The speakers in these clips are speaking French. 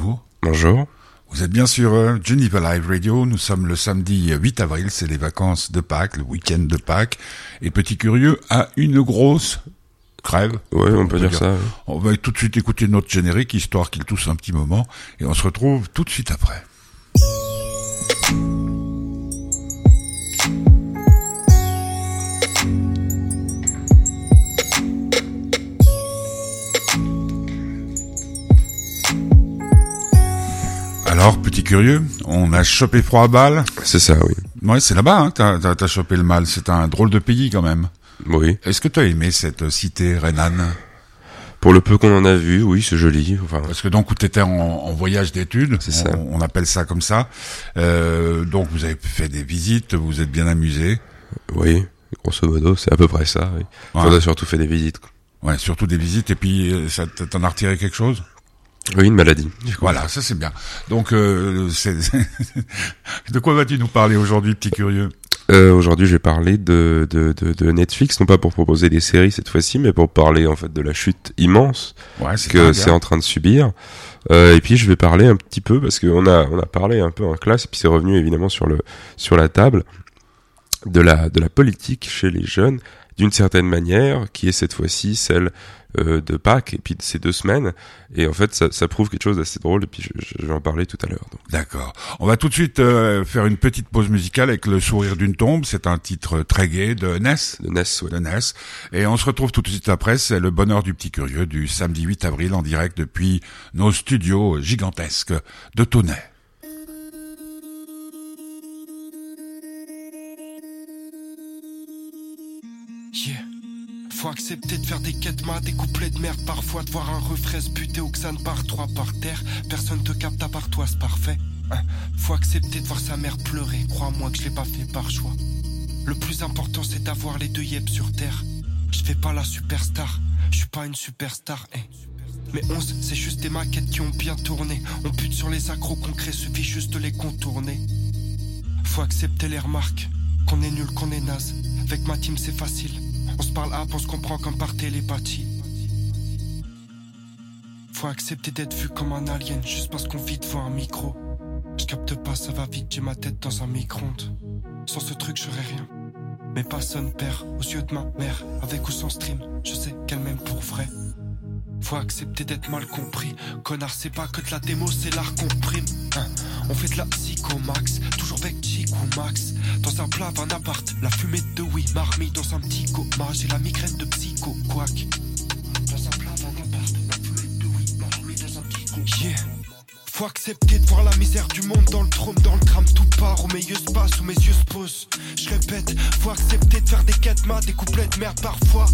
bonjour. Bonjour. Vous êtes bien sur euh, Geneva Live Radio. Nous sommes le samedi 8 avril, c'est les vacances de Pâques, le week-end de Pâques. Et Petit Curieux a une grosse crève. Oui, on, peut, dire, ça. On va tout de suite écouter notre générique, histoire qu'il tousse un petit moment. Et on se retrouve tout de suite après. Alors, petit curieux, on a chopé froid à balle. C'est ça, oui. Ouais, c'est là-bas, hein, t'as, t'as, chopé le mal. C'est un drôle de pays quand même. Oui. Est-ce que t'as aimé cette cité rhénane Pour le peu qu'on en a vu, oui, c'est joli. Enfin... Parce que donc, t'étais en, en voyage d'études, c'est ça. On, appelle ça comme ça. Euh, donc, vous avez fait des visites, vous vous êtes bien amusé. Oui, grosso modo, c'est à peu près ça. Oui. Ouais. On a surtout fait des visites. Ouais, surtout des visites. Et puis, euh, ça t'en a retiré quelque chose? Oui, une maladie. Voilà, ça c'est bien. Donc, euh, c'est de quoi vas-tu nous parler aujourd'hui, petit curieux euh, Aujourd'hui, je vais parler de, de, de, de, Netflix, non pas pour proposer des séries cette fois-ci, mais pour parler en fait de la chute immense ouais, que c'est en train de subir. Euh, et puis, je vais parler un petit peu parce qu'on a on a parlé un peu en classe, et puis c'est revenu évidemment sur le sur la table de la de la politique chez les jeunes d'une certaine manière, qui est cette fois-ci celle euh, de Pâques et puis de ces deux semaines. Et en fait, ça, ça prouve quelque chose d'assez drôle. Et puis, je, je, vais en parler tout à l'heure. D'accord. On va tout de suite euh, faire une petite pause musicale avec Le Sourire d'une tombe. C'est un titre très gai de Ness. De Ness, oui. De Ness. Et on se retrouve tout de suite après. C'est le bonheur du petit curieux du samedi 8 avril en direct depuis nos studios gigantesques de Tonnet. Faut accepter de faire des quêtes mat, des couplets de merde parfois, de voir un refrain se buter au xan par trois par terre. Personne te capte à part toi, c'est parfait. Hein. Faut accepter de voir sa mère pleurer, crois-moi que je l'ai pas fait par choix. Le plus important c'est d'avoir les deux yep sur terre. Je fais pas la superstar, je suis pas une superstar, eh. Mais 11, c'est juste des maquettes qui ont bien tourné. On pute sur les accros concrets, suffit juste de les contourner. Faut accepter les remarques, qu'on est nul, qu'on est naze. Avec ma team, c'est facile. On se parle up, on se comprend comme par télépathie. Faut accepter d'être vu comme un alien juste parce qu'on vit devant un micro. Je capte pas, ça va vite, j'ai ma tête dans un micro-ondes. Sans ce truc, j'aurais rien. Mais pas son père, aux yeux de ma mère, avec ou sans stream, je sais qu'elle m'aime pour vrai. Faut accepter d'être mal compris. Connard, c'est pas que de la démo, c'est l'art comprime. Hein. On fait de la psychomax, toujours avec Chic ou Max. Dans un plat, un appart, la fumée de oui, marmite dans un petit coma. J'ai la migraine de psycho, quack. Dans un plat, un appart, la fumée de oui, marmite dans un petit coma. Faut accepter de voir la misère du monde dans le trône, dans le drame, tout part, où mes yeux se passent, où mes yeux se posent. Je répète, faut accepter de faire des quêtes mat, des couplets de merde parfois.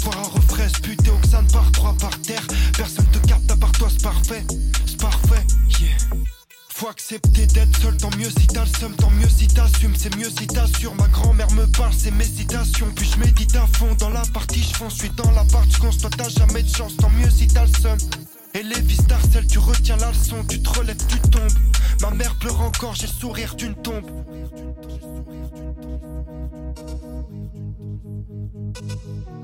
Voir un refrain se buter xan par trois par terre. Personne te capte à part toi, c'est parfait, c'est parfait, yeah. Faut accepter d'être seul, tant mieux si t'as le seum, tant mieux si t'assumes, c'est mieux si t'assures. Ma grand-mère me parle, c'est mes citations. Puis je médite à fond dans la partie, je fonce, suis dans la part, je constate t'as jamais de chance, tant mieux si t'as le seum. Et les vis d'Arcel, tu retiens la leçon, tu te relèves, tu tombes. Ma mère pleure encore, j'ai le sourire d'une tombe. Le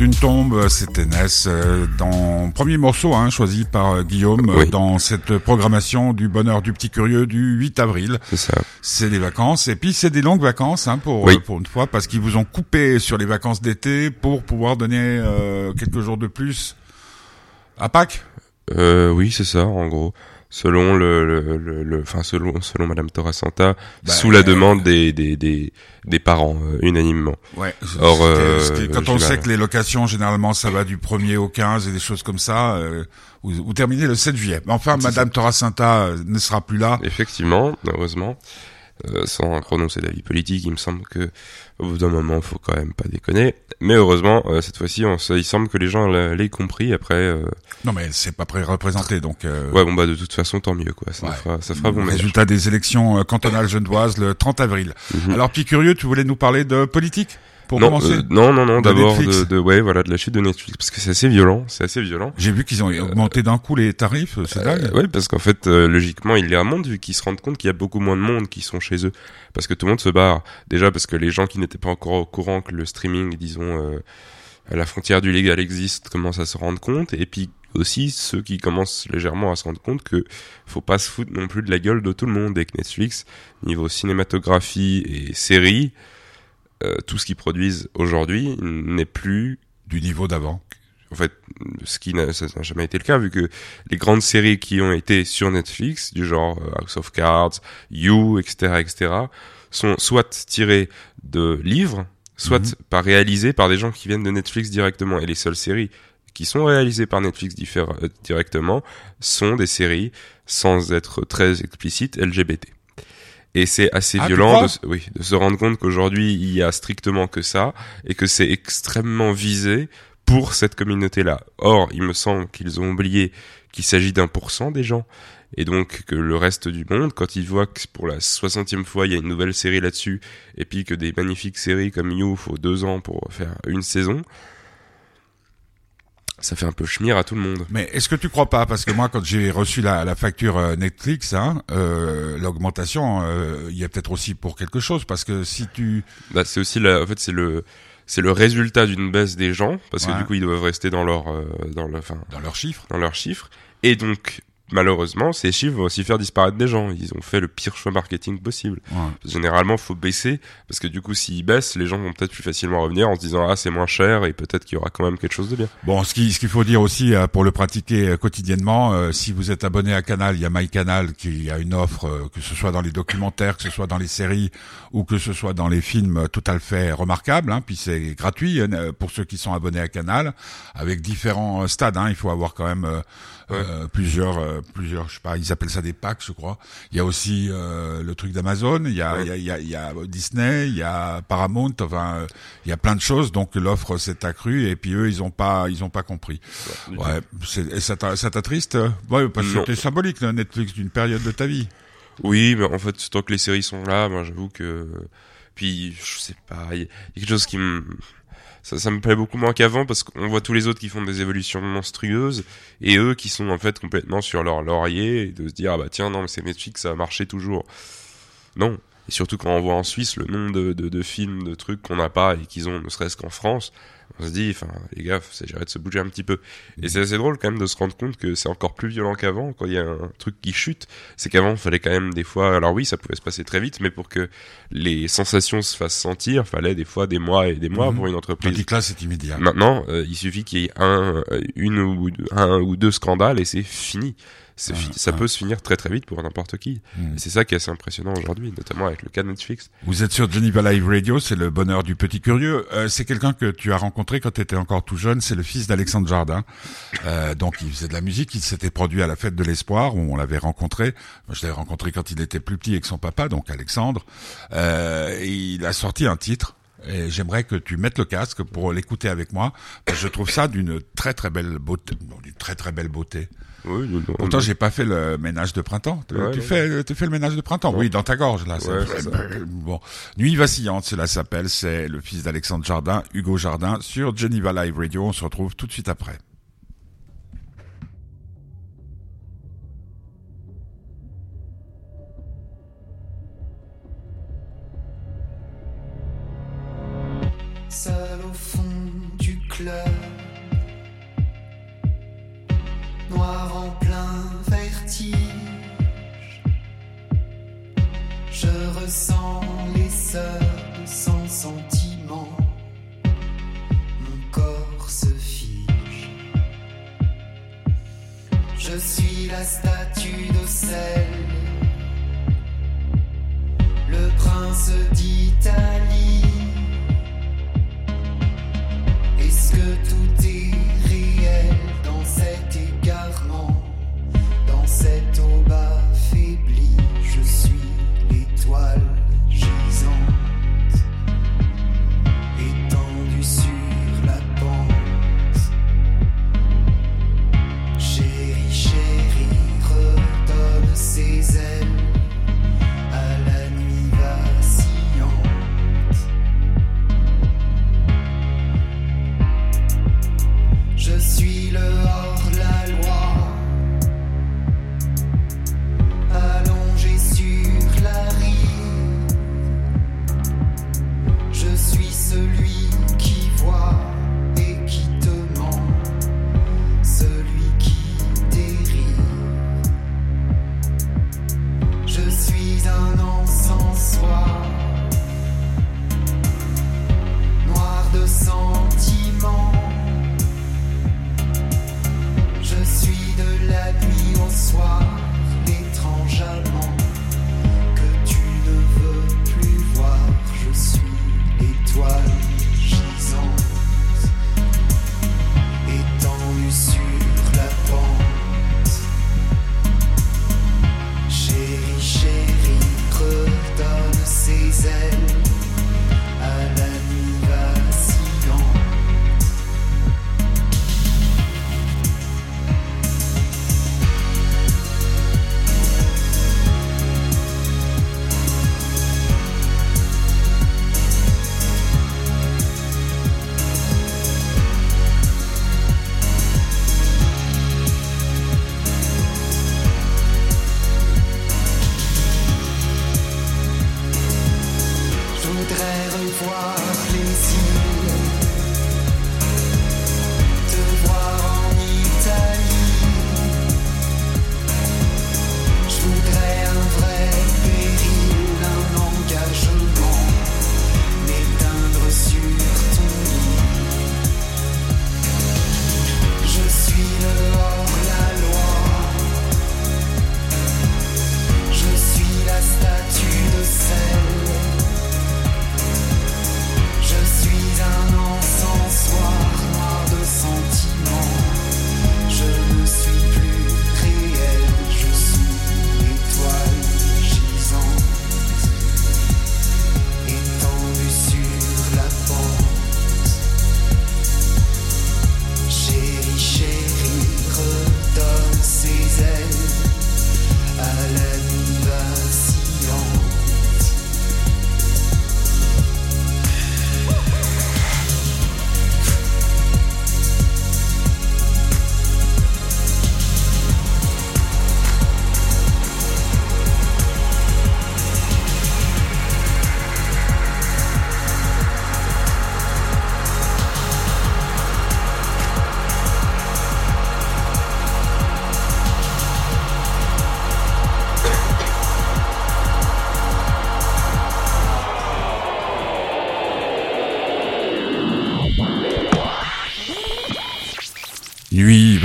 d'une tombe, c'était Ness euh, dans premier morceau hein, choisi par euh, Guillaume Oui. dans cette programmation du bonheur du petit curieux du 8 avril. C'est ça. C'est les vacances et puis c'est des longues vacances hein, pour Oui. euh, pour une fois parce qu'ils vous ont coupé sur les vacances d'été pour pouvoir donner euh, quelques jours de plus à Pâques. Euh, oui, c'est ça, en gros. Selon le, le, le, le- enfin selon selon Madame Torra Santa, Bah, sous la euh, demande des des des, des parents euh, unanimement. Ouais. Or, euh, quand on sait que les locations, généralement, ça va du 1er au 15 et des choses comme ça, euh, vous, vous terminez le 7 juillet. Mais enfin, Madame Toracinta euh, ne sera plus là. Effectivement, heureusement, euh, sans prononcer d'avis politique, il me semble que au bout d'un moment, faut quand même pas déconner. Mais heureusement, euh, cette fois-ci, il semble que les gens l'a- l'aient compris. Après, euh, Non, mais c'est pas pré représenté, donc. euh, ouais, bon bah de toute façon, tant mieux quoi. Ça Ouais. fera, ça fera bon. Résultat des élections euh, cantonales genevoises le 30 avril. Mhm. Alors, Petit Curieux, tu voulais nous parler de politique? Pour non, commencer euh, non, non, non. D'abord de, de, ouais, voilà, de la chute de Netflix parce que c'est assez violent. C'est assez violent. J'ai vu qu'ils ont augmenté d'un coup les tarifs, c'est Euh, dingue. ouais, parce qu'en fait, euh, logiquement, ils les remontent vu qu'ils se rendent compte qu'il y a beaucoup moins de monde qui sont chez eux. Parce que tout le monde se barre. Déjà parce que les gens qui n'étaient pas encore au courant que le streaming, disons, euh, à la frontière du légal existe, commencent à se rendre compte. Et puis aussi ceux qui commencent légèrement à se rendre compte que faut pas se foutre non plus de la gueule de tout le monde et que Netflix, niveau cinématographie et séries, euh, tout ce qu'ils produisent aujourd'hui n'est plus Du niveau d'avant. en fait, ce qui n'a ça n'a jamais été le cas, vu que les grandes séries qui ont été sur Netflix, du genre euh, House of Cards, You, etc., etc., sont soit tirées de livres, soit Mhm. par réalisées par des gens qui viennent de Netflix directement. Et les seules séries qui sont réalisées par Netflix euh, directement sont des séries, sans être très explicites, LGBT. Et c'est assez Ah, violent de, se- oui, de se rendre compte qu'aujourd'hui, il y a strictement que ça, et que c'est extrêmement visé pour cette communauté-là. Or, il me semble qu'ils ont oublié qu'il s'agit d'un pour cent des gens, et donc que le reste du monde, quand ils voient que pour la soixantième fois, il y a une nouvelle série là-dessus, et puis que des magnifiques séries comme You, faut deux ans pour faire une saison, ça fait un peu schmir à tout le monde. Mais est-ce que tu crois pas? Parce que moi, quand j'ai reçu la, la facture euh, Netflix, hein, euh, l'augmentation, euh, il y a peut-être aussi pour quelque chose. Parce que si tu... Bah, c'est aussi la, en fait, c'est le, c'est le résultat d'une baisse des gens, parce que du coup, ils doivent rester dans leur, euh, dans le, enfin, Dans leurs chiffres. dans leurs chiffres. Et donc, malheureusement, ces chiffres vont aussi faire disparaître des gens. Ils ont fait le pire choix marketing possible. Ouais. Généralement, faut baisser, parce que du coup, s'ils baissent, les gens vont peut-être plus facilement revenir en se disant, ah, c'est moins cher, et peut-être qu'il y aura quand même quelque chose de bien. Bon, ce qui- ce qu'il faut dire aussi euh, pour le pratiquer euh, quotidiennement, euh, si vous êtes abonné à Canal, il y a MyCanal qui a une offre, euh, que ce soit dans les documentaires, que ce soit dans les séries ou que ce soit dans les films, tout à fait remarquable. Hein, puis c'est gratuit pour ceux qui sont abonnés à Canal, avec différents stades. Hein, il faut avoir quand même euh, euh, plusieurs, euh, plusieurs, je sais pas, ils appellent ça des packs, je crois. Il y a aussi euh, le truc d'Amazon, il y a, Ouais. il y, a, y, a, y a Disney, il y a Paramount, enfin, il y a plein de choses. Donc l'offre s'est accrue et puis eux, ils ont pas, ils ont pas compris. Ouais, c'est- et ça t'a- ça t'attriste? Ouais, parce que Non. c'était symbolique, le Netflix, d'une période de ta vie. Oui, mais en fait, tant que les séries sont là, moi, j'avoue que, puis, je sais pas, il y, a quelque chose qui me, ça, ça me plaît beaucoup moins qu'avant parce qu'on voit tous les autres qui font des évolutions monstrueuses et eux qui sont en fait complètement sur leur laurier et de se dire ah bah tiens non mais c'est Netflix ça a marché toujours. Non. Et surtout quand on voit en Suisse le nombre de, de, de films, de trucs qu'on n'a pas et qu'ils ont ne serait-ce qu'en France, on se dit, enfin, les gars, c'est de se bouger un petit peu. Et c'est assez drôle quand même de se rendre compte que c'est encore plus violent qu'avant quand il y a un truc qui chute. C'est qu'avant, il fallait quand même des fois, alors oui, ça pouvait se passer très vite, mais pour que les sensations se fassent sentir, fallait des fois des mois et des mois Mhm. pour une entreprise. Que là, c'est immédiat. Maintenant, euh, il suffit qu'il y ait un, euh, une ou un ou deux scandales et c'est fini. Fi- ça ouais. peut se finir très très vite pour n'importe qui. Mm. Et c'est ça qui est assez impressionnant aujourd'hui, notamment avec le cas de Netflix. Vous êtes sur Geneva Live Radio, c'est le bonheur du petit curieux. Euh, c'est quelqu'un que tu as rencontré quand tu étais encore tout jeune, c'est le fils d'Alexandre Jardin. Euh, donc il faisait de la musique, il s'était produit à la fête de l'espoir où on l'avait rencontré. Moi, je l'avais rencontré quand il était plus petit avec son papa, donc Alexandre. Euh, et il a sorti un titre. Et j'aimerais que tu mettes le casque pour l'écouter avec moi, parce que je trouve ça d'une très très belle beauté, d'une très très belle beauté. Oui, Pourtant, j'ai pas fait le ménage de printemps. Tu- Ouais, tu ouais. fais, tu fais le ménage de printemps? Oui, dans ta gorge, là. Ouais, ça- ça. bon. Nuit vacillante, cela s'appelle. C'est le fils d'Alexandre Jardin, Hugo Jardin, sur Geneva Live Radio. On se retrouve tout de suite après.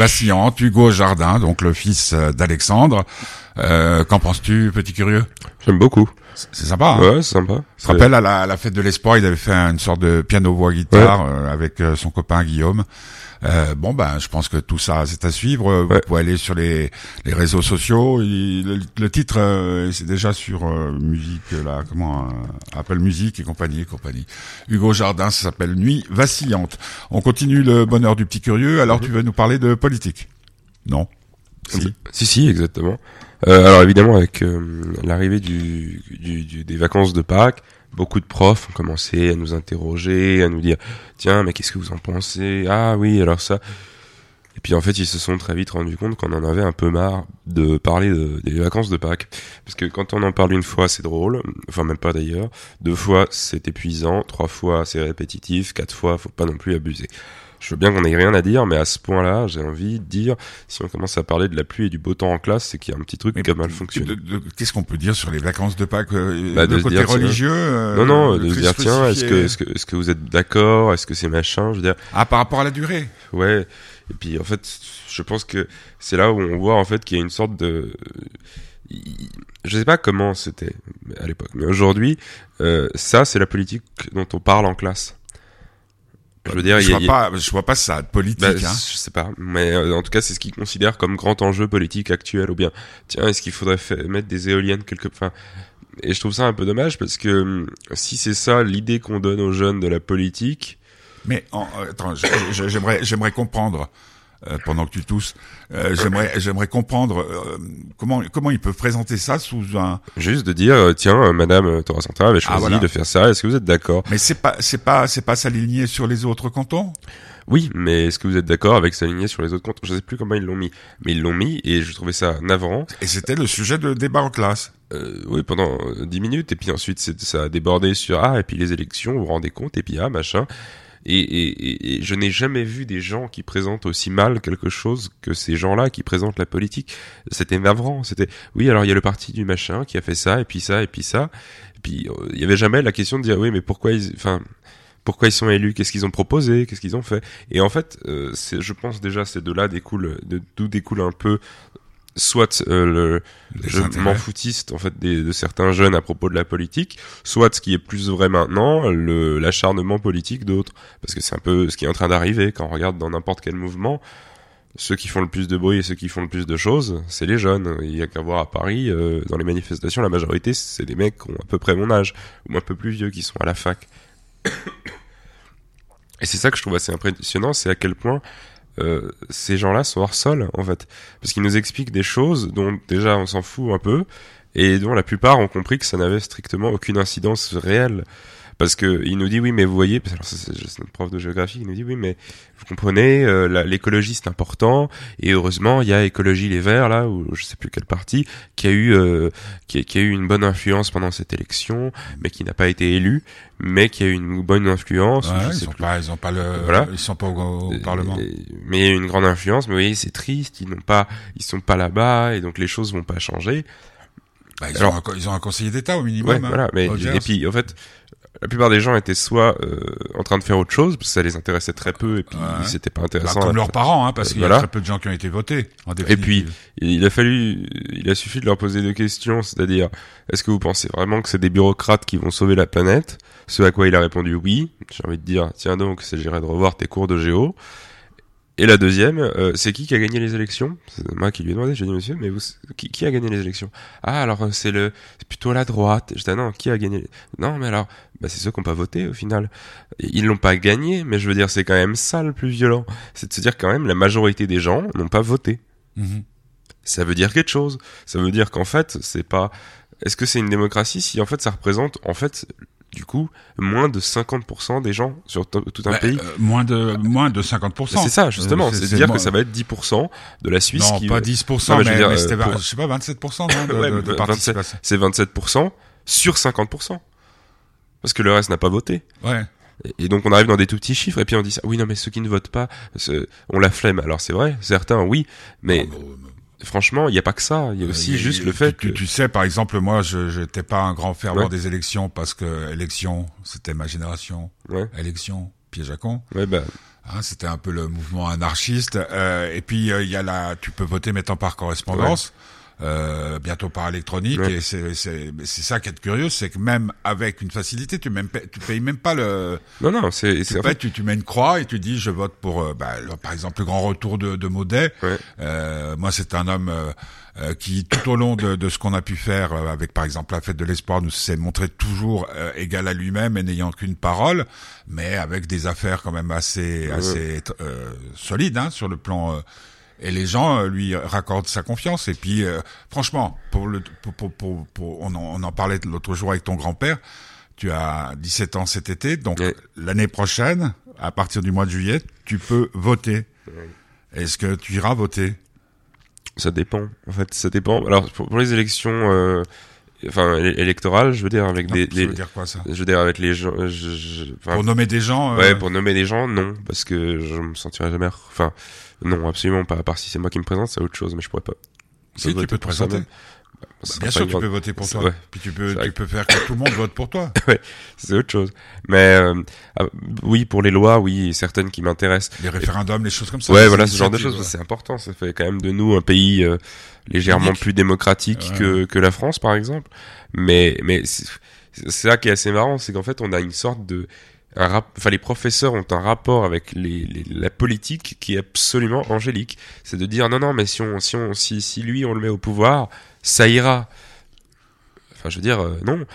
Vacillante, Hugo Jardin, donc le fils euh, d'Alexandre. Euh, Qu'en penses-tu, petit curieux? J'aime beaucoup. C'est sympa. Hein? Ouais, c'est sympa. Je te rappelle, à la, à la fête de l'espoir, il avait fait une sorte de piano-voix-guitare euh, avec euh, son copain Guillaume. Euh, bon, ben, je pense que tout ça, c'est à suivre. Vous Ouais. pouvez aller sur les, les réseaux sociaux. Il- le, le titre, euh, c'est déjà sur euh, musique, euh, là, comment, euh, Apple Music et compagnie, et compagnie. Hugo Jardin, ça s'appelle Nuit vacillante. On continue le bonheur du petit curieux. Alors, tu veux nous parler de politique? Non? Si. Si, si, exactement. Euh, alors évidemment, avec euh, l'arrivée du, du, du- des vacances de Pâques, beaucoup de profs ont commencé à nous interroger, à nous dire tiens, mais qu'est-ce que vous en pensez? Ah oui, alors ça. Et puis en fait, ils se sont très vite rendus compte qu'on en avait un peu marre de parler de- des vacances de Pâques. Parce que quand on en parle une fois, c'est drôle. Enfin, même pas d'ailleurs. Deux fois, c'est épuisant. Trois fois, c'est répétitif. Quatre fois, faut pas non plus abuser. Je veux bien qu'on ait rien à dire, mais à ce point-là, j'ai envie de dire, si on commence à parler de la pluie et du beau temps en classe, c'est qu'il y a un petit truc qui a mal fonctionné. Qu'est-ce qu'on peut dire sur les vacances de Pâques euh, Bah, de côté dire, religieux euh, non, non, de se dire, tiens, est-ce que, est-ce que, est-ce que vous êtes d'accord? Est-ce que c'est machin? Je veux dire, Ah, par rapport à la durée ouais. Et puis en fait, je pense que c'est là où on voit en fait qu'il y a une sorte de je sais pas comment c'était à l'époque, mais aujourd'hui, euh, ça c'est la politique dont on parle en classe. Je veux dire, je, vois pas, je vois pas ça politique. Bah, hein. Je sais pas, mais euh, en tout cas, c'est ce qu'ils considèrent comme grand enjeu politique actuel. Ou bien, tiens, est-ce qu'il faudrait mettre des éoliennes quelque, enfin, et je trouve ça un peu dommage parce que hum, si c'est ça l'idée qu'on donne aux jeunes de la politique. Mais en, euh, attends, j'aimerais, j'aimerais comprendre. Euh, pendant que tu tousses. Euh, j'aimerais, j'aimerais comprendre euh, comment comment ils peuvent présenter ça sous un. Juste de dire tiens, Madame Torah Central avait ah, choisi de faire ça. Est-ce que vous êtes d'accord? Mais c'est pas c'est pas c'est pas s'aligner sur les autres cantons? Oui, mais est-ce que vous êtes d'accord avec s'aligner sur les autres cantons? Je sais plus comment ils l'ont mis, mais ils l'ont mis et je trouvais ça navrant. Et c'était le sujet de débat en classe. Euh, oui, pendant dix minutes, et puis ensuite ça a débordé sur ah et puis les élections, vous vous rendez compte, et puis ah machin. Et, et, et, je n'ai jamais vu des gens qui présentent aussi mal quelque chose que ces gens-là qui présentent la politique. C'était navrant. C'était oui, alors il y a le parti du machin qui a fait ça et puis ça et puis ça. Et puis euh, il y avait jamais la question de dire oui, mais pourquoi ils, enfin. Pourquoi ils sont élus? Qu'est-ce qu'ils ont proposé? Qu'est-ce qu'ils ont fait? Et en fait, euh, je pense déjà, c'est de là découle, d'où découle un peu soit euh, le je m'en foutiste en fait des, de certains jeunes à propos de la politique, soit ce qui est plus vrai maintenant, le l'acharnement politique d'autres, parce que c'est un peu ce qui est en train d'arriver quand on regarde dans n'importe quel mouvement. Ceux qui font le plus de bruit et ceux qui font le plus de choses, c'est les jeunes. Il y a qu'à voir à Paris, euh, dans les manifestations, la majorité, c'est des mecs qui ont à peu près mon âge, ou un peu plus vieux, qui sont à la fac. et c'est ça que je trouve assez impressionnant, c'est à quel point euh, ces gens-là sont hors sol en fait, parce qu'ils nous expliquent des choses dont déjà on s'en fout un peu et dont la plupart ont compris que ça n'avait strictement aucune incidence réelle parce que il nous dit oui mais vous voyez c'est notre prof de géographie il nous dit oui mais vous comprenez euh, l'écologie c'est important. Et heureusement il y a écologie les verts là ou je sais plus quelle partie qui a eu euh, qui, a, qui, a, eu une bonne influence pendant cette élection mais qui n'a pas été élu mais qui a eu une bonne influence ouais, ils, sont pas, ils ont pas le voilà. ils sont pas au, parlement. Mais il y a eu une grande influence mais vous voyez c'est triste ils n'ont pas ils sont pas là-bas et donc les choses vont pas changer bah, ils, ont un, ils, ont un, conseiller d'État au minimum. Ouais, hein, voilà, mais et puis en fait, la plupart des gens étaient soit euh, en train de faire autre chose parce que ça les intéressait très peu et puis c'était pas intéressant. Bah, comme leurs parents, hein, parce qu'il y a très peu de gens qui ont été votés. En et puis il a fallu, il a suffi de leur poser deux questions, c'est-à-dire est-ce que vous pensez vraiment que c'est des bureaucrates qui vont sauver la planète? Ce à quoi il a répondu oui. J'ai envie de dire tiens donc, c'est de revoir tes cours de géo. Et la deuxième, euh, c'est qui qui a gagné les élections? C'est moi qui lui ai demandé, j'ai dit monsieur, mais vous, qui, qui, a gagné les élections? Ah alors euh, c'est le, c'est plutôt la droite. J'étais ah non, qui a gagné Non mais alors, bah c'est ceux qui n'ont pas voté au final. Ils l'ont pas gagné, mais je veux dire c'est quand même ça le plus violent, c'est de se dire quand même la majorité des gens n'ont pas voté. Mhm. Ça veut dire quelque chose. Ça veut dire qu'en fait c'est pas. Est-ce que c'est une démocratie si en fait ça représente en fait du coup, moins de 50% des gens sur tout un pays. Euh, moins de moins de 50%. C'est ça justement, euh, c'est à dire que ça va être 10% de la Suisse non, qui pas 10%, mais, mais, c'était je sais pas 27% non, de, de, participation. C'est 27% sur 50%. Parce que le reste n'a pas voté. Ouais. Et donc on arrive dans des tout petits chiffres et puis on dit ça. Oui non mais ceux qui ne votent pas, on la flemme. Alors c'est vrai, certains oui, mais ah, franchement, il n'y a pas que ça. Il y a aussi juste le fait que... Tu, sais, par exemple, moi, je n'étais pas un grand fervent des élections parce que élection, c'était ma génération. Ouais. Élection, piège à con. Ouais, bah... Hein, c'était un peu le mouvement anarchiste. Euh, et puis, euh, il y a la... Tu peux voter maintenant par correspondance. Euh, bientôt par électronique et c'est c'est c'est ça qui est curieux c'est que même avec une facilité tu même tu payes même pas le non non c'est c'est en fait tu, tu mets une croix et tu dis je vote pour euh, bah, par exemple le grand retour de de Maudet. Euh, moi c'est un homme euh, qui tout au long de, de ce qu'on a pu faire avec par exemple la fête de l'espoir nous s'est montré toujours égal à lui-même et n'ayant qu'une parole mais avec des affaires quand même assez assez solides hein, sur le plan et les gens euh, lui raccordent sa confiance. Et puis, euh, franchement, pour le, pour, pour, pour, on, en, on en parlait l'autre jour avec ton grand-père. Tu as 17 ans cet été, donc l'année prochaine, à partir du mois de juillet, tu peux voter. Est-ce que tu iras voter? Ça dépend. En fait, ça dépend. Alors pour, les élections. Euh, enfin électorales, je veux dire avec des, Je veux dire quoi ça? Je veux dire avec les gens. pour nommer des gens. Euh... Ouais, pour nommer des gens, non, parce que je me sentirais jamais. Enfin, non, absolument pas. À part si c'est moi qui me présente, c'est autre chose, mais je pourrais pas. Si tu peux te présenter. Bien sûr, tu grande- peux voter pour toi. ouais. Puis tu peux, tu peux faire que tout le monde vote pour toi. c'est autre chose. Mais euh, ah, oui, pour les lois, oui, certaines qui m'intéressent. Les référendums, les choses comme ça. Ouais, voilà, ce genre de choses, c'est important. Ça fait quand même de nous un pays euh, légèrement Unique. plus démocratique Ouais. que, que la France, par exemple. Mais, mais c'est c'est ça qui est assez marrant, c'est qu'en fait, on a une sorte de, un rap... enfin, les professeurs ont un rapport avec les, les- la politique qui est absolument angélique. C'est de dire non, non, mais si on, si on, si, si lui on le met au pouvoir, ça ira. Enfin, je veux dire, euh, non.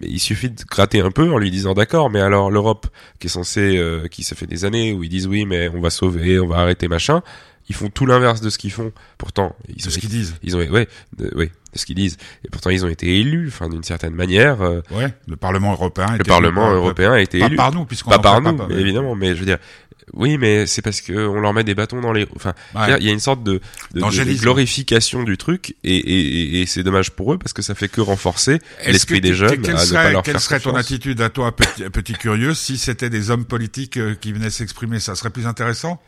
Mais il suffit de gratter un peu en lui disant d'accord, mais alors l'Europe qui est censée, euh, qui ça fait des années où ils disent oui, mais on va sauver, on va arrêter machin, ils font tout l'inverse de ce qu'ils font. Pourtant, ils ont, ce qu'ils disent. ils ont, ouais, de, ouais, de ce qu'ils disent. Et pourtant, ils ont été élus, enfin d'une certaine manière. euh, Ouais, le Parlement européen. le était Parlement élu européen a été Pas élu. par nous, puisqu'on Pas par fait nous, pas- évidemment. Mais je veux dire, oui, mais c'est parce que on leur met des bâtons dans les. Enfin, Ouais. il y a une sorte de, de- de, de glorification du truc, et, et, et, et c'est dommage pour eux parce que ça fait que renforcer l'esprit des jeunes Quelle à ne pas leur quelle faire serait ton attitude à toi, petit, petit curieux, si c'était des hommes politiques euh, qui venaient s'exprimer Ça serait plus intéressant?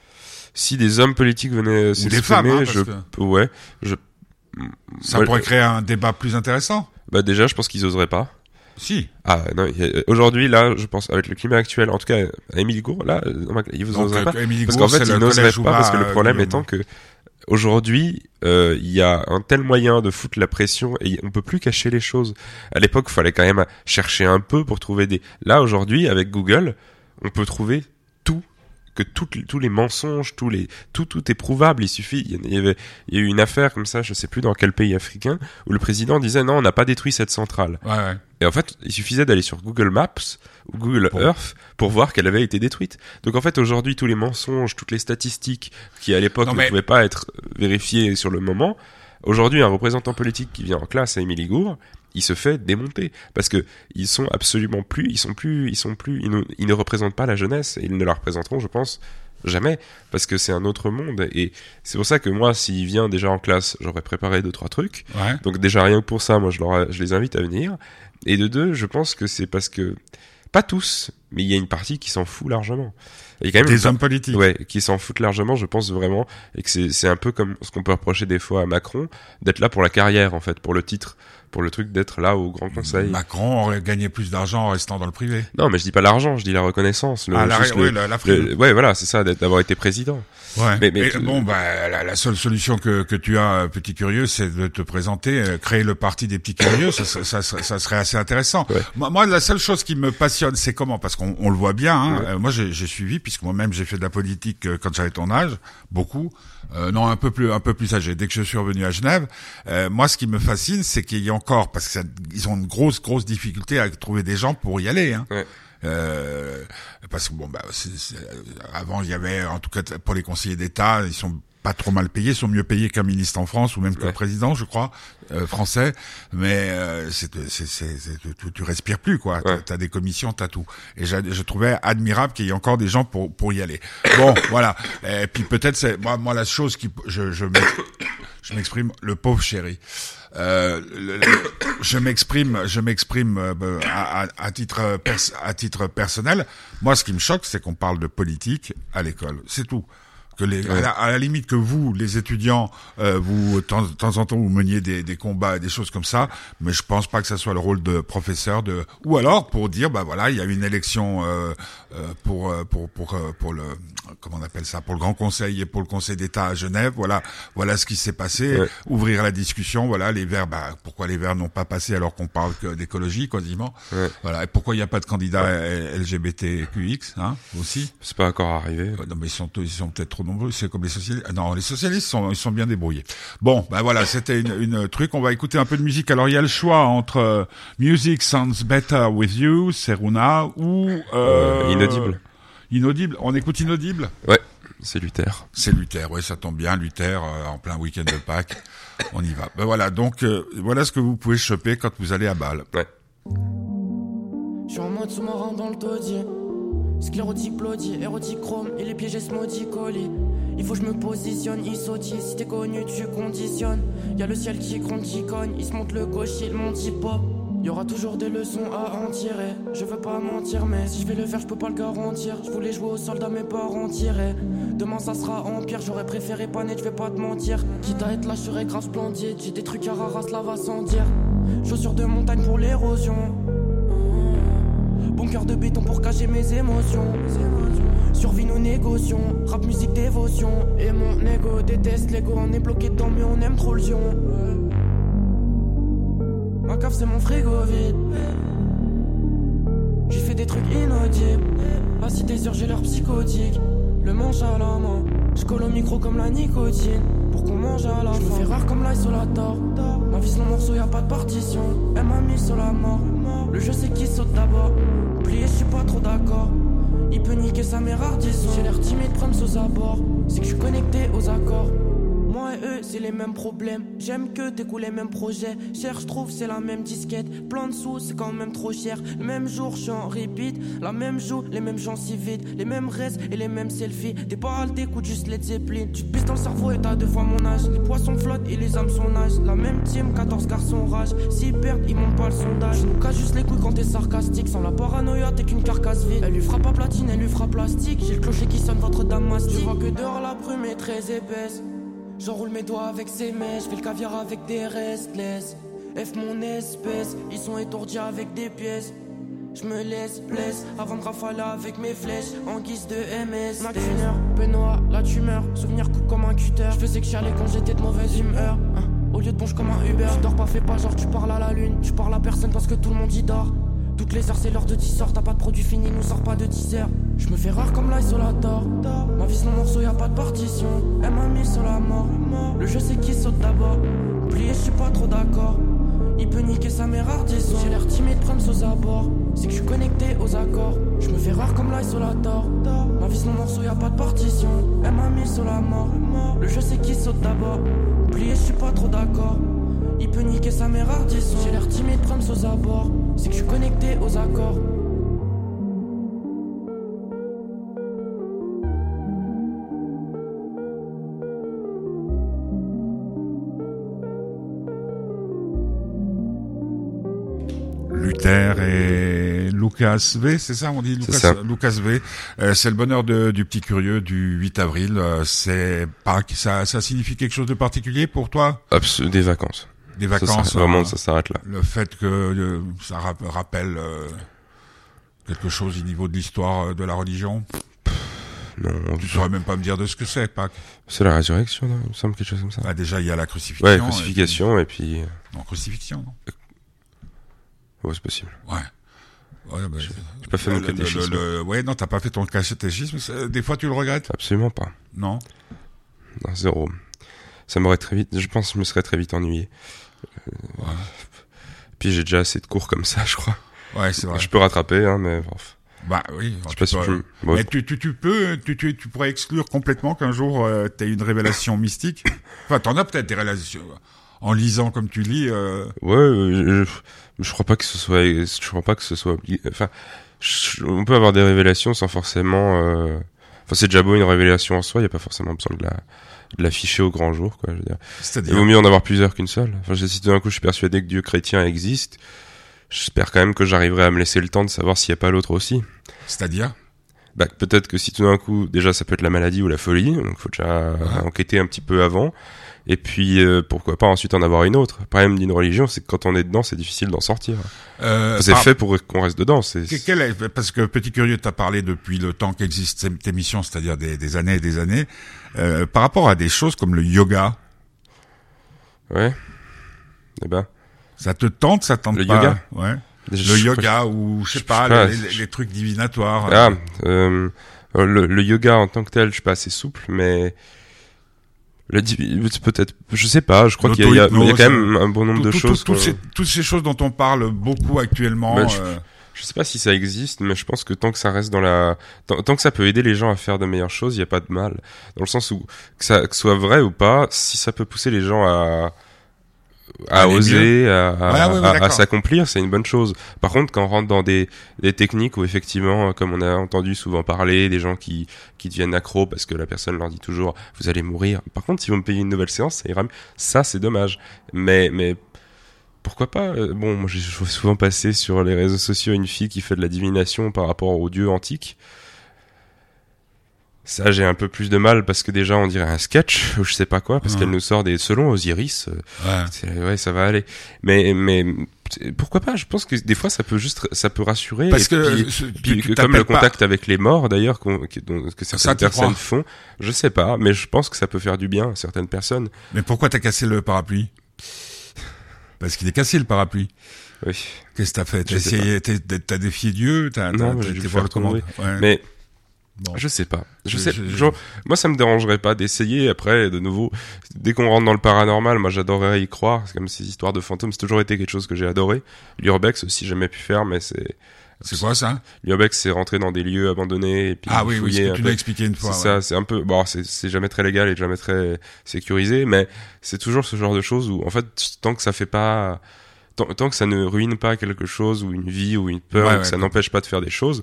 Si des hommes politiques venaient Ou des femmes, s'exprimer, hein, je, ouais, je, Ça Ouais, pourrait créer un débat plus intéressant bah déjà, je pense qu'ils oseraient pas. Si. Ah non, a- aujourd'hui là, je pense avec le climat actuel, en tout cas, à Émilie Gour, là, euh, ils vous oseraient pas. euh, Émilie Parce Gour, qu'en fait, ils n'oseraient pas parce que le euh, problème étant que aujourd'hui, euh, il y a un tel moyen de foutre la pression et on peut plus cacher les choses. À l'époque, il fallait quand même chercher un peu pour trouver des. Là aujourd'hui, avec Google, on peut trouver que tous les mensonges, tous les tout tout est prouvable. Il suffit. Il y avait il y a eu une affaire comme ça, je sais plus dans quel pays africain, où le président disait non, on n'a pas détruit cette centrale. Ouais, ouais. Et en fait, il suffisait d'aller sur Google Maps ou Google Earth pour voir qu'elle avait été détruite. Donc en fait, aujourd'hui, tous les mensonges, toutes les statistiques qui à l'époque ne pouvaient pas être vérifiées sur le moment, aujourd'hui, un représentant politique qui vient en classe à Émilie Gour, il se fait démonter parce que ils sont absolument plus, ils sont plus, ils sont plus, ils ne, ils ne représentent pas la jeunesse et ils ne la représenteront, je pense, jamais parce que c'est un autre monde et c'est pour ça que moi, s'il vient déjà en classe, j'aurais préparé deux trois trucs. Ouais. Donc déjà rien que pour ça, moi je, leur, je les invite à venir. Et de deux, je pense que c'est parce que pas tous, mais il y a une partie qui s'en fout largement. Quand même Des hommes politiques. ouais, qui s'en foutent largement, je pense vraiment, et que c'est c'est un peu comme ce qu'on peut reprocher des fois à Macron, d'être là pour la carrière en fait, pour le titre, pour le truc d'être là au Grand Conseil. Macron aurait gagné plus d'argent en restant dans le privé. Non, mais je dis pas l'argent, je dis la reconnaissance. Le, ah, la, ouais, le- la, la le- prime. ouais, voilà, c'est ça, d'avoir été président. Ouais. mais- bon, bah, la, la seule solution que, que tu as, euh, petit curieux, c'est de te présenter, euh, créer le parti des petits curieux. ça, ça, ça, serait- ça serait assez intéressant. Ouais. Moi, moi, la seule chose qui me passionne, c'est comment, parce qu'on on le voit bien. Hein, Ouais. euh, moi, j'ai j'ai suivi, puisque moi-même j'ai fait de la politique euh, quand j'avais ton âge, beaucoup. Euh, non, un peu plus, un peu plus âgé. Dès que je suis revenu à Genève, euh, moi, ce qui me fascine, c'est qu'il y a encore, parce qu'ils ont une grosse, grosse difficulté à trouver des gens pour y aller. Hein. Ouais. Euh, parce que bon, bah, c'est- c'est- avant il y avait, en tout cas pour les conseillers d'État, ils sont pas trop mal payés, sont mieux payés qu'un ministre en France ou même qu'un Ouais. président, je crois, euh, français. Mais euh, c'est, c'est, c'est, c'est- tu, tu respires plus quoi. T'as, Ouais. t'as des commissions, t'as tout. Et je trouvais admirable qu'il y ait encore des gens pour pour y aller. Bon, voilà. Et puis peut-être c'est moi, moi la chose qui, je, je m'ex- je m'exprime, le pauvre chéri. Euh, le- le- je m'exprime, je m'exprime euh, à, à- à titre pers- à titre personnel. Moi, ce qui me choque, c'est qu'on parle de politique à l'école. C'est tout. Que les, à, la, à la limite que vous, les étudiants, euh, vous de temps, en temps vous meniez des, des combats, et des choses comme ça, mais je pense pas que ça soit le rôle de professeur de, ou alors pour dire bah voilà, il y a une élection euh, euh, pour euh, pour pour euh, pour le comment on appelle ça, pour le Grand Conseil et pour le Conseil d'État à Genève. Voilà, voilà ce qui s'est passé. Ouais. Ouvrir la discussion. Voilà, les Verts. Bah pourquoi les Verts n'ont pas passé alors qu'on parle que d'écologie quasiment. Ouais. Voilà. Et pourquoi il n'y a pas de candidat LGBTQX hein, aussi. C'est pas encore arrivé. Non mais ils sont ils sont peut-être trop nombreux, c'est comme les socialistes. Ah Non, les socialistes sont ils sont bien débrouillés. Bon, ben voilà, c'était une, une truc. On va écouter un peu de musique. Alors il y a le choix entre euh, Music Sounds Better with You, Seruna ou euh, Euh, inaudible. Inaudible. On écoute Inaudible? Ouais, c'est Luther. C'est Luther. Ouais, ça tombe bien, Luther euh, en plein week-end de Pâques. On y va. Ben voilà. Donc euh, voilà ce que vous pouvez choper quand vous allez à Bâle. Ouais. Je suis en mode sous-marin dans le taudier. Sclérotique, blody, érotique, chrome, et les pièges smody, colis. Il faut que je me positionne, il sautille. Si t'es connu, tu conditionnes. Y'a le ciel qui gronde, qui cogne. Il se monte le gauche, il monte, il pop. Y aura toujours des leçons à en tirer. Je veux pas mentir, mais si je vais le faire, je peux pas le garantir. Je voulais jouer au soldat, mes parents tiraient. Demain ça sera en pire, j'aurais préféré pas net, je vais pas te mentir. Quitte à être là, je serais grave splendide. J'ai des trucs à raras, là va sans dire. Chaussures de montagne pour l'érosion. Bon cœur de béton pour cacher mes émotions. Survie nos négocions, rap musique dévotion. Et mon ego déteste l'ego, on est bloqué dedans mais on aime trop le zion. Ma cave c'est mon frigo vide. J'ai fait des trucs inaudibles. La cité sur j'ai l'air psychotique. Le manche à la main. Je colle au micro comme la nicotine. Pour qu'on mange à la Je me fais rare comme l'isolator. Ma vie c'est mon morceau, y a pas de partition. Elle m'a mis sur la mort. Le jeu c'est qui saute d'abord. Je suis pas trop d'accord. Il peut niquer sa mère disons. J'ai l'air timide, prendre sous abord. C'est que je suis connecté aux accords. Eux, c'est les mêmes problèmes. J'aime que t'écoutes les mêmes projets. Cher, je trouve, c'est la même disquette. Plein de sous, c'est quand même trop cher. Le même jour, je en repeat. La même joue, les mêmes gens si vides. Les mêmes restes et les mêmes selfies. Des paroles, t'écoutes juste les Zeppelin. Tu te pisses dans le cerveau et t'as deux fois mon âge. Les poissons flottent et les âmes sont nage. La même team, 14 garçons rage. S'ils perdent, ils montent pas le sondage. Je nous cache juste les couilles quand t'es sarcastique. Sans la paranoïa, t'es qu'une carcasse vide. Elle lui fera pas platine, elle lui fera plastique. J'ai le clocher qui sonne, votre dame mastique. Tu vois que dehors, la brume est très épaisse. J'enroule mes doigts avec ses mèches, fais le caviar avec des restless. F mon espèce, ils sont étourdis avec des pièces. Je me laisse blesse avant de rafaler avec mes flèches en guise de MS. Ma tuneur, Benoît, la tumeur, souvenir coupe comme un cutter. Je faisais que chialer quand j'étais de mauvaise humeur. hein. Au lieu de bonge comme un Uber, tu dors pas, fais pas genre tu parles à la lune. Tu parles à personne parce que tout le monde y dort. Toutes les heures c'est l'heure de 10 heures, t'as pas de produit fini, nous sort pas de 10 heures. Je me fais rare comme l'isolator. Ma vie c'est mon morceau, y a pas de partition. Elle m'a mis sur la mort. Le jeu c'est qui saute d'abord. Plié, je suis pas trop d'accord. Il peut niquer sa mère disons. J'ai l'air timide, prendre sous abord. C'est que je suis connecté aux accords. Je me fais rare comme l'isolator. Ma vie c'est mon morceau, y a pas de partition. Elle m'a mis sur la mort. Le jeu c'est qui saute d'abord. Plié, je suis pas trop d'accord. Il peut niquer sa mère disons. J'ai l'air timide, prendre sous abord. C'est que je suis connecté aux accords. Lucas V, c'est ça on dit Lucas, ça. Lucas V. Euh, c'est le bonheur de- du petit curieux du 8 avril. Euh, c'est pas ça, ça signifie quelque chose de particulier pour toi? Abs- des vacances. Des vacances ça- vraiment, euh, ça s'arrête là. Le fait que euh, ça rap- rappelle quelque chose au niveau de l'histoire de la religion? Non, Tu saurais même pas me dire de ce que c'est, Pâques. c'est la résurrection, non? Il me semble quelque chose comme ça. Ah, déjà il y a la crucifixion. Ouais, et crucifixion et puis, puis- Non, crucifixion. Non ouais, c'est possible. ouais. Ouais, bah, J'ai pas fait mon le- catéchisme. le- le- ouais, non, t'as pas fait ton catéchisme. Des fois, tu le regrettes? Absolument pas. Non? Non, zéro. Ça m'aurait très vite, je pense que je me serais très vite ennuyé. Ouais, Puis j'ai déjà assez de cours comme ça, je crois. ouais c'est vrai. Je peux rattraper, hein, mais bon, Bah oui. je sais tu pas si peux- tu... bon, Mais tu, tu, tu peux, tu, tu, tu pourrais exclure complètement qu'un jour euh, t'aies une révélation mystique. Enfin, t'en as peut-être des révélations en lisant comme tu lis. Euh, Ouais, euh, je, je crois pas que ce soit, je crois pas que ce soit. Enfin, je- on peut avoir des révélations sans forcément. euh, Enfin, c'est déjà beau une révélation en soi. Il y a pas forcément besoin de la de l'afficher au grand jour, quoi. Je veux dire. Il vaut mieux en avoir plusieurs qu'une seule. Enfin, si tout d'un coup je suis persuadé que Dieu chrétien existe, j'espère quand même que j'arriverai à me laisser le temps de savoir s'il y a pas l'autre aussi. C'est-à-dire. Bah, peut-être que si tout d'un coup, déjà, ça peut être la maladie ou la folie, donc faut déjà enquêter un petit peu avant. Et puis, euh, pourquoi pas ensuite en avoir une autre. Le problème d'une religion, c'est que quand on est dedans, c'est difficile d'en sortir. Euh, C'est par- fait pour qu'on reste dedans. C'est que- quel est- parce que Petit Curieux t'a parlé depuis le temps qu'existe cette émission, c'est-à-dire des, des années et des années, euh, par rapport à des choses comme le yoga. ouais. Eh ben, Ça te tente, ça te tente Le pas yoga? Ouais. Le yoga ou je sais pas, les, trucs divinatoires. Ah, euh, le, le yoga en tant que tel, je suis pas assez souple, mais le peut-être, je sais pas. Je crois qu'il y, y a quand même un bon nombre Tout- de tout- choses. tout- ces, toutes ces choses dont on parle beaucoup actuellement. Je- euh, Je sais pas si ça existe, mais je pense que tant que ça reste dans la, tant, tant que ça peut aider les gens à faire de meilleures choses, il y a pas de mal. Dans le sens où que ça que ce soit vrai ou pas, si ça peut pousser les gens à à oser, à, à- ouais, ouais, à- à d'accord. s'accomplir, c'est une bonne chose. Par contre, quand on rentre dans des, des techniques où effectivement, comme on a entendu souvent parler, des gens qui, qui deviennent accros parce que la personne leur dit toujours vous allez mourir. Par contre, si vous me payez une nouvelle séance, ça ira mieux. Ça, c'est dommage. Mais, mais pourquoi pas euh, Bon, moi, je vois souvent passer sur les réseaux sociaux une fille qui fait de la divination par rapport aux dieux antiques. Ça, j'ai un peu plus de mal parce que déjà, on dirait un sketch ou je sais pas quoi, parce qu'elle nous sort des selon Osiris. euh, Ouais. ouais, ça va aller. Mais, mais pourquoi pas? Je pense que des fois, ça peut juste, ça peut rassurer. Parce que puis- ce- puis tu- que tu comme le pas- contact avec les morts d'ailleurs qu'on- que, certaines personnes font, je sais pas, mais je pense que ça peut faire du bien à certaines personnes. Mais pourquoi t'as cassé le parapluie? Parce qu'il est cassé le parapluie. Oui. Qu'est-ce que t'as fait? T'as essayé, t'as défié Dieu? T'as Non, j'ai t'as dû été voir comment? Ouais. Mais Bon. je sais pas. Je, Je- sais. je- je- genre, moi, ça me dérangerait pas d'essayer. Après, de nouveau, dès qu'on rentre dans le paranormal, moi, j'adorerais y croire. C'est comme ces histoires de fantômes. C'est toujours été quelque chose que j'ai adoré. L'urbex aussi, j'ai jamais pu faire, mais c'est C'est quoi ça? L'urbex, c'est rentrer dans des lieux abandonnés et puis Ah oui, oui, ce que tu l'as expliqué une fois. C'est ouais. ça, c'est un peu bon, c'est c'est jamais très légal et jamais très sécurisé, mais c'est toujours ce genre de choses où en fait tant que ça fait pas tant, tant que ça ne ruine pas quelque chose ou une vie ou une peur, Ouais, ou que ouais, ça n'empêche pas de faire des choses,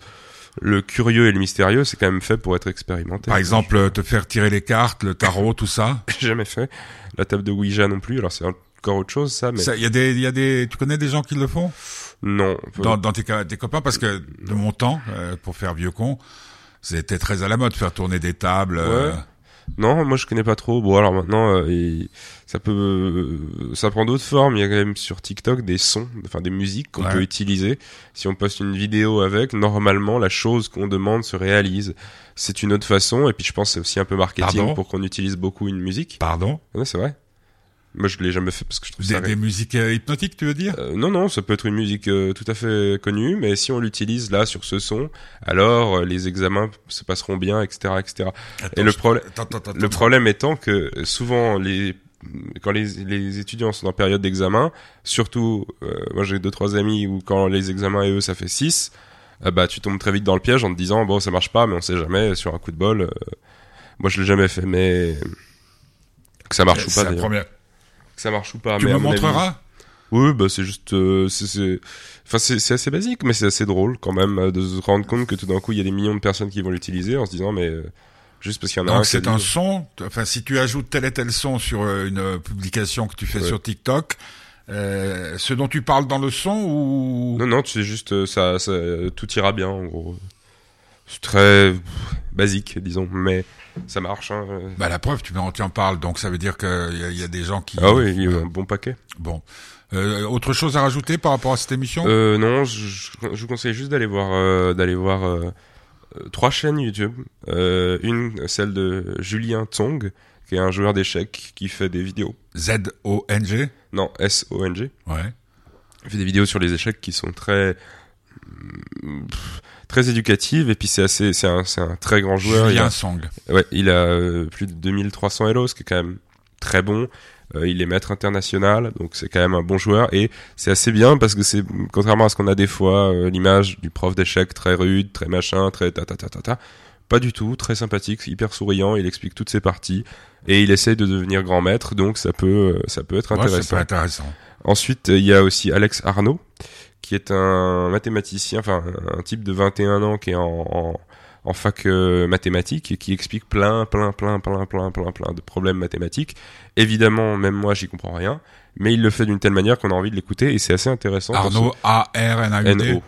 le curieux et le mystérieux, c'est quand même fait pour être expérimenté. Par exemple, te faire tirer les cartes, le tarot, tout ça. jamais fait la table de Ouija non plus, alors c'est encore autre chose ça, mais Ça, Il y a des, il y a des, tu connais des gens qui le font? Non. dans, dans tes, tes copains parce que de mon temps, euh, pour faire vieux con, c'était très à la mode faire tourner des tables. euh, Ouais. Non, moi je connais pas trop. Bon alors maintenant, euh, ça peut, euh, ça prend d'autres formes. Il y a quand même sur TikTok des sons, enfin des musiques qu'on Ouais. peut utiliser. Si on poste une vidéo avec, normalement la chose qu'on demande se réalise. C'est une autre façon. Et puis je pense c'est aussi un peu marketing Pardon? pour qu'on utilise beaucoup une musique. Pardon? Ouais, c'est vrai. Moi je l'ai jamais fait parce que je trouve des, ça. des musiques euh, hypnotiques, tu veux dire? Euh, non, non, ça peut être une musique euh, tout à fait connue, mais si on l'utilise là sur ce son, alors euh, les examens se passeront bien, etc., etc. Attends, Et le attends, attends, attends, le problème étant que euh, souvent les quand les, les étudiants sont en période d'examen, surtout euh, moi j'ai deux trois amis où quand les examens et eux ça fait 6 bah tu tombes très vite dans le piège en te disant bon ça marche pas mais on sait jamais sur un coup de bol. euh, moi je l'ai jamais fait mais que ça marche ou C'est pas la d'ailleurs. première. Ça marche ou pas Tu mais me à mon avis- montreras oui, bah c'est juste, euh, c'est, enfin c'est, assez basique, mais c'est assez drôle quand même euh, de se rendre compte que tout d'un coup il y a des millions de personnes qui vont l'utiliser en se disant mais euh, juste parce qu'il y en a. Donc c'est dit- un son. Enfin, si tu ajoutes tel et tel son sur une publication que tu fais Ouais. sur TikTok, euh, ce dont tu parles dans le son ou Non, non, c'est juste ça, ça, tout ira bien en gros. C'est très basique, disons, mais ça marche. Hein. Bah la preuve, tu en, tu en parles, donc ça veut dire qu'il y, y a des gens qui. Ah oui, il y a un bon paquet. Bon. Euh, autre chose à rajouter par rapport à cette émission? Euh, non, je, vous conseille juste d'aller voir, euh, d'aller voir euh, trois chaînes YouTube. Une, celle de Julien Tsong, qui est un joueur d'échecs qui fait des vidéos. Z O N G? Non, S-O-N-G. Ouais. Il fait des vidéos sur les échecs qui sont très mm, pff, très éducatives et puis c'est assez c'est un c'est un très grand joueur il Julien a, Song. ouais il a euh, plus de 2300 Elo ce qui est quand même très bon Euh, il est maître international donc c'est quand même un bon joueur et c'est assez bien parce que c'est contrairement à ce qu'on a des fois euh, l'image du prof d'échecs très rude très machin très ta ta ta ta ta pas du tout très sympathique hyper souriant il explique toutes ses parties et il essaye de devenir grand maître donc ça peut ça peut être Ouais, intéressant. Ensuite, il y a aussi Alex Arnaud, qui est un mathématicien, enfin un type de 21 ans qui est en, en, en fac euh, mathématiques et qui explique plein, plein, plein, plein, plein, plein, plein de problèmes mathématiques. Évidemment, même moi, j'y comprends rien, mais il le fait d'une telle manière qu'on a envie de l'écouter et c'est assez intéressant. Arnaud A R N A U.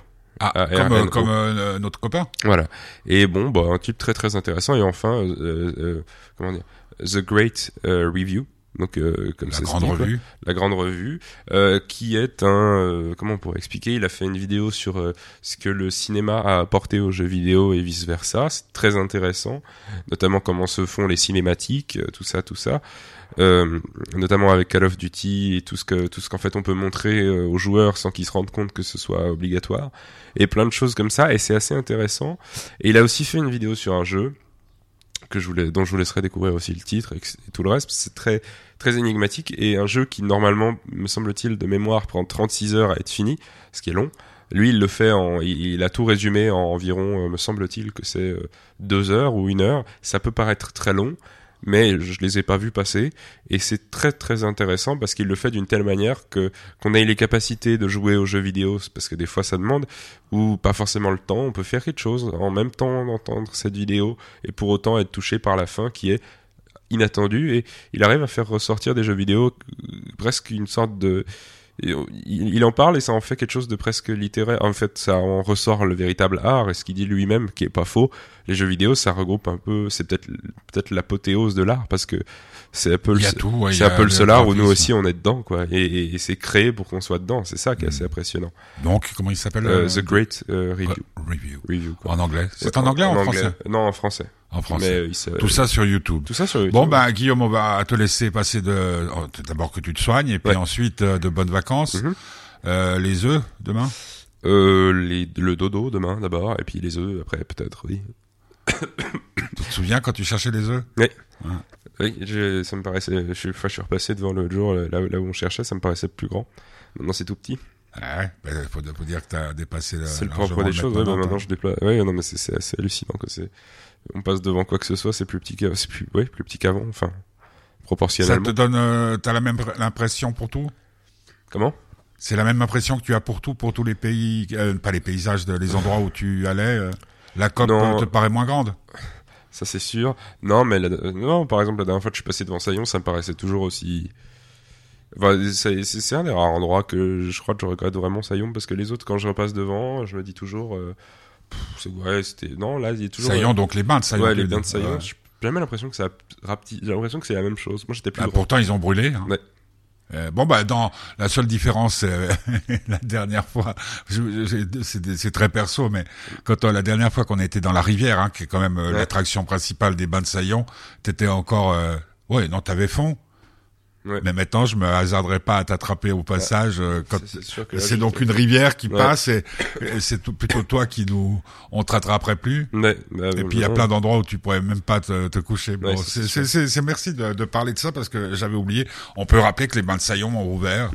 Ah, comme euh, comme euh, notre copain. Voilà. Et bon, bah, un type très très intéressant. Et enfin, euh, euh, comment dire, The Great euh, Review. Donc, euh, comme La ça grande dit, quoi. revue. la grande revue, euh, qui est un, euh, comment on pourrait expliquer, il a fait une vidéo sur euh, ce que le cinéma a apporté aux jeux vidéo et vice versa. C'est très intéressant, notamment comment se font les cinématiques, euh, tout ça, tout ça, euh, notamment avec Call of Duty et tout ce que tout ce qu'en fait on peut montrer aux joueurs sans qu'ils se rendent compte que ce soit obligatoire et plein de choses comme ça. Et c'est assez intéressant. Et il a aussi fait une vidéo sur un jeu je dont je vous laisserai découvrir aussi le titre et, et tout le reste. C'est très très énigmatique et un jeu qui normalement, me semble-t-il, de mémoire prend 36 heures à être fini, ce qui est long. Lui, il le fait en, il, il a tout résumé en environ, euh, me semble-t-il, que c'est euh, deux heures ou une heure. Ça peut paraître très long, mais je les ai pas vus passer et c'est très très intéressant parce qu'il le fait d'une telle manière que qu'on ait les capacités de jouer aux jeux vidéo, parce que des fois ça demande, ou pas forcément le temps. On peut faire quelque chose en même temps d'entendre cette vidéo et pour autant être touché par la fin qui est inattendu et il arrive à faire ressortir des jeux vidéo euh, presque une sorte de et, il, il en parle et ça en fait quelque chose de presque littéraire. En fait, ça en ressort le véritable art et ce qu'il dit lui-même, qui est pas faux. Les jeux vidéo, ça regroupe un peu, c'est peut-être peut-être l'apothéose de l'art parce que c'est un peu le, Il y a tout, ouais, c'est y un a peu le seul art où nous aussi on est dedans, quoi. Et, et- et c'est créé pour qu'on soit dedans. C'est ça qui est assez impressionnant. Donc, comment il s'appelle Euh, euh, The Great euh, Review. Re- Review. Review quoi. En anglais. C'est en anglais ou en, français Non, en français. En français. euh, Tout ça sur YouTube. tout ça sur YouTube. Bon, bah, Guillaume, on va te laisser passer de, oh, d'abord que tu te soignes, et puis Ouais. ensuite de de bonnes vacances. Mhm. Euh, les œufs, demain? Euh, les, le dodo demain d'abord, et puis les œufs après peut-être, oui. Tu te souviens quand tu cherchais les œufs? Oui, je, ça me paraissait. Je, suis- enfin, je suis repassé devant le jour là, là où on cherchait, ça me paraissait plus grand. Maintenant c'est tout petit. Ouais, ben, faut, faut dire que t'as dépassé le, c'est le propre des choses. Ouais, bah, 90, maintenant hein. je déploie. Ouais, non mais c'est assez hallucinant que c'est. On passe devant quoi que ce soit, c'est plus petit qu'avant. C'est plus, ouais, plus petit qu'avant. Enfin, Ça proportionnellement. te donne, euh, t'as la même impression pour tout? Comment? C'est la même impression que tu as pour tout, pour tous les pays, euh, pas les paysages, de, les endroits où tu allais. euh, la COP Non. te paraît moins grande? Ça c'est sûr. Non, mais la- non, par exemple la dernière fois que je suis passé devant Saillon, ça me paraissait toujours aussi. Enfin, c'est un des rares endroits que je crois que je regrette vraiment Saillon parce que les autres quand je repasse devant, je me dis toujours. Euh, ouais, c'était non là il y a toujours. Saillon, donc les bains de Saillon. ouais, les bains de. Ouais. J'ai jamais l'impression que ça rapti- J'ai l'impression que c'est la même chose. Moi j'étais plus grand. pourtant, ils ont brûlé. hein. Ouais. Euh, bon, bah, dans la seule différence, euh, la dernière fois, c'est très perso, mais quand euh, la dernière fois qu'on était dans la rivière, hein, qui est quand même euh, Ouais. l'attraction principale des bains de Saillon, t'étais encore, euh, ouais, non, t'avais fond. Ouais. Mais maintenant, je me hasarderai pas à t'attraper au passage. euh, quand C'est- donc une rivière qui Ouais. passe et, et c'est plutôt toi qui nous, on te rattraperait plus. Ouais, bah, Et puis il y a plein d'endroits où tu pourrais même pas te, te coucher. Bon, c'est merci de, de parler de ça parce que j'avais oublié. On peut rappeler que les bains de Saillon ont ouvert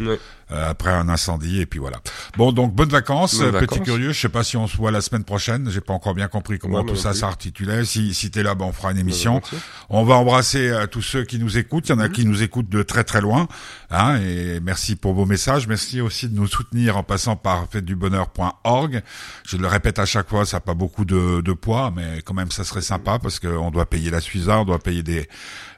après un incendie et puis voilà. Bon donc bonnes vacances, Bonnes euh, petit vacances. curieux. Je sais pas si on se voit la semaine prochaine. J'ai pas encore bien compris comment Ouais, tout ça s'articulait. Si si t'es là, ben on fera une émission. On va embrasser euh, tous ceux qui nous écoutent. Il y en a Mhm. qui nous écoutent de très très loin. Hein, et merci pour vos messages. Merci aussi de nous soutenir en passant par faitedubonheur.org. Je le répète à chaque fois, ça n'a pas beaucoup de, de poids, mais quand même ça serait sympa parce qu'on doit payer la Suiza, on doit payer des,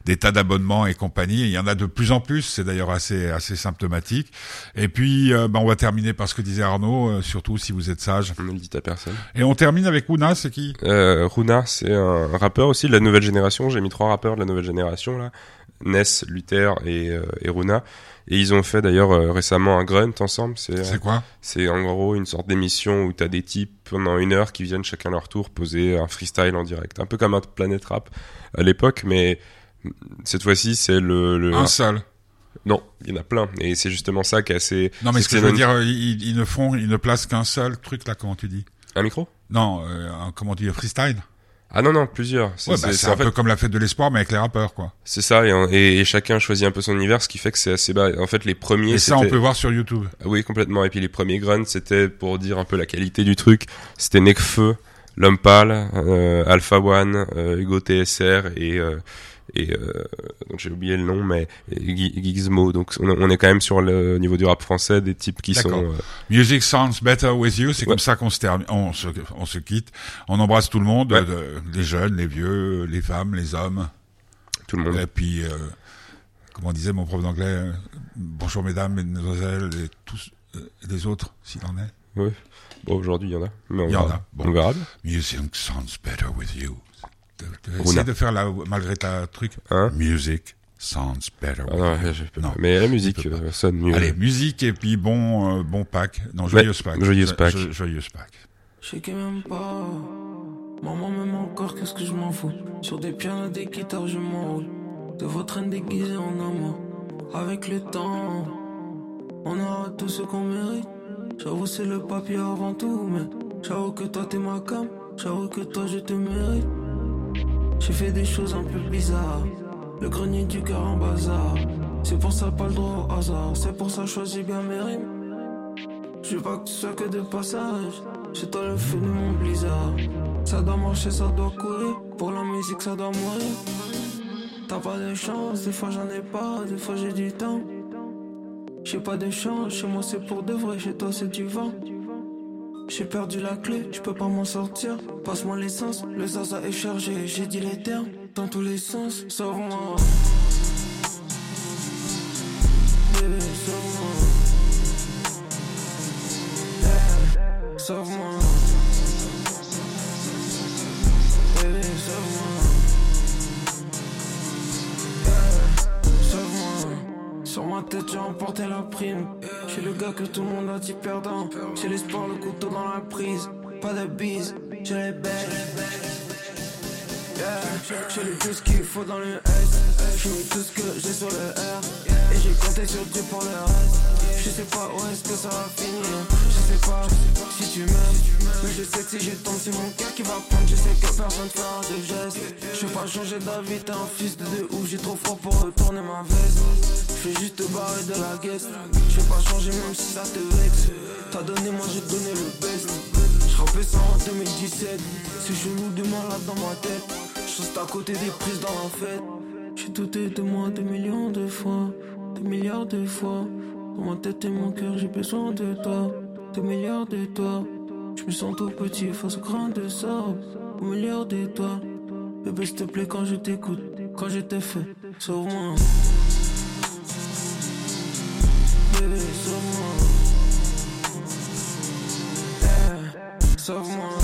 des tas d'abonnements et compagnie. Et il y en a de plus en plus. C'est d'ailleurs assez assez symptomatique. Et puis euh, ben, on va terminer par ce que disait Arnaud, euh, surtout si vous êtes sage. On ne le dit à personne. Et on termine avec Ouna, c'est qui? Euh, Runa, c'est un rappeur aussi de la nouvelle génération. J'ai mis trois rappeurs de la nouvelle génération là. Ness, Luther et, euh, et Runa. Et ils ont fait d'ailleurs euh, récemment un grunt ensemble. C'est quoi? c'est en gros une sorte d'émission où t'as des types pendant une heure qui viennent chacun leur tour poser un freestyle en direct. Un peu comme un Planet Rap à l'époque, mais cette fois-ci c'est le, le... Un seul. non, il y en a plein. Et c'est justement ça qui est assez. Non, mais ce que je veux dire, ils, ils ne font, ils ne placent qu'un seul truc là. Comment tu dis Un micro? Non, euh, un- comment tu dis freestyle Ah non non, plusieurs. C'est Ouais, bah, en un fait peu comme la fête de l'espoir, mais avec les rappeurs, quoi. c'est ça et, en- et, et chacun choisit un peu son univers, ce qui fait que c'est assez bas. En fait, les premiers Et ça, on peut voir sur YouTube. Ah Oui, complètement. Et puis les premiers grunts, c'était pour dire un peu la qualité du truc. C'était Necfeu, L'Homme Pâle, euh, Alpha One, euh, Hugo TSR et euh, et euh, donc j'ai oublié le nom, mais Gizmo. Donc on, on est quand même sur le niveau du rap français, des types qui sont. Euh, Music sounds better with you. C'est Ouais. comme ça qu'on se termine, on se, on se quitte. On embrasse tout le monde, Ouais. euh, les jeunes, les vieux, les femmes, les hommes. tout le monde. Et puis, euh, comment disait mon prof d'anglais, euh, bonjour mesdames, mesdemoiselles, et tous, euh, les autres, s'il en est. Bon, aujourd'hui il y en a, mais on Il y en a. Bon. On verra. Music sounds better with you. Essaye de faire la, malgré ta truc. Hein? Music sounds better Ah with non, you. je peux Non. pas. Mais la musique euh, sonne mieux. Allez, musique et puis bon, euh, bon Pâques. Non, joyeuse Ouais, Pâques. joyeuse jo- Joyeuse Pâques. Je sais m'aime pas. Maman m'aime encore, qu'est-ce que je m'en fous? Sur des pianos, des guitares, je m'enroule. De votre reine déguisée en amour. Avec le temps, on aura tout ce qu'on mérite. J'avoue, c'est le papier avant tout, mais j'avoue que toi t'es ma cam. J'avoue que toi je te mérite. J'ai fait des choses un peu bizarres. Le grenier du cœur en bazar. C'est pour ça pas le droit au hasard. C'est pour ça choisis bien mes rimes. Je veux pas que tu sois que de passage. Chez toi le feu de mon blizzard. Ça doit marcher, ça doit courir. Pour la musique, ça doit mourir. T'as pas de chance, des fois j'en ai pas, des fois j'ai du temps. J'ai pas de chance, chez moi c'est pour de vrai, chez toi c'est du vent. J'ai perdu la clé, je peux pas m'en sortir. Passe-moi l'essence, le zaza est chargé. J'ai dit les termes, dans tous les sens, sors-moi. sauve-moi, sauve-moi. Tête, j'ai emporté la prime. Je suis le gars que tout le monde a dit perdant. J'ai l'espoir, le couteau dans la prise. Pas de bise, j'ai les belles. Yeah. J'ai le plus qu'il faut dans le S. J'ai mis tout ce que j'ai sur le R. Et j'ai compté sur Dieu pour le reste. Je sais pas où est-ce que ça va finir. Je sais pas si tu m'aimes. Mais je sais que si je tombe, c'est mon cœur qui va prendre. Je sais que personne fera de gestes. Je vais pas changer d'avis, t'es un fils de deux ou j'ai trop froid pour retourner ma veste. Je vais juste te barrer de la guest. Je vais pas changer même si ça te vexe. T'as donné, moi j'ai donné le best. Je rappelais ça en 2017. C'est chelou de malade dans ma tête. Je reste à côté des prises dans la fête. J'ai douté de moi des millions de fois, des milliards de fois. Dans ma tête et mon cœur, j'ai besoin de toi, des milliards de toi. Je me sens tout petit face au grain de sable, au milliard de toi. Bébé, s'il te plaît, quand je t'écoute, quand je t'ai fait, sauve-moi. Bébé, sauve-moi. Eh, sauve-moi.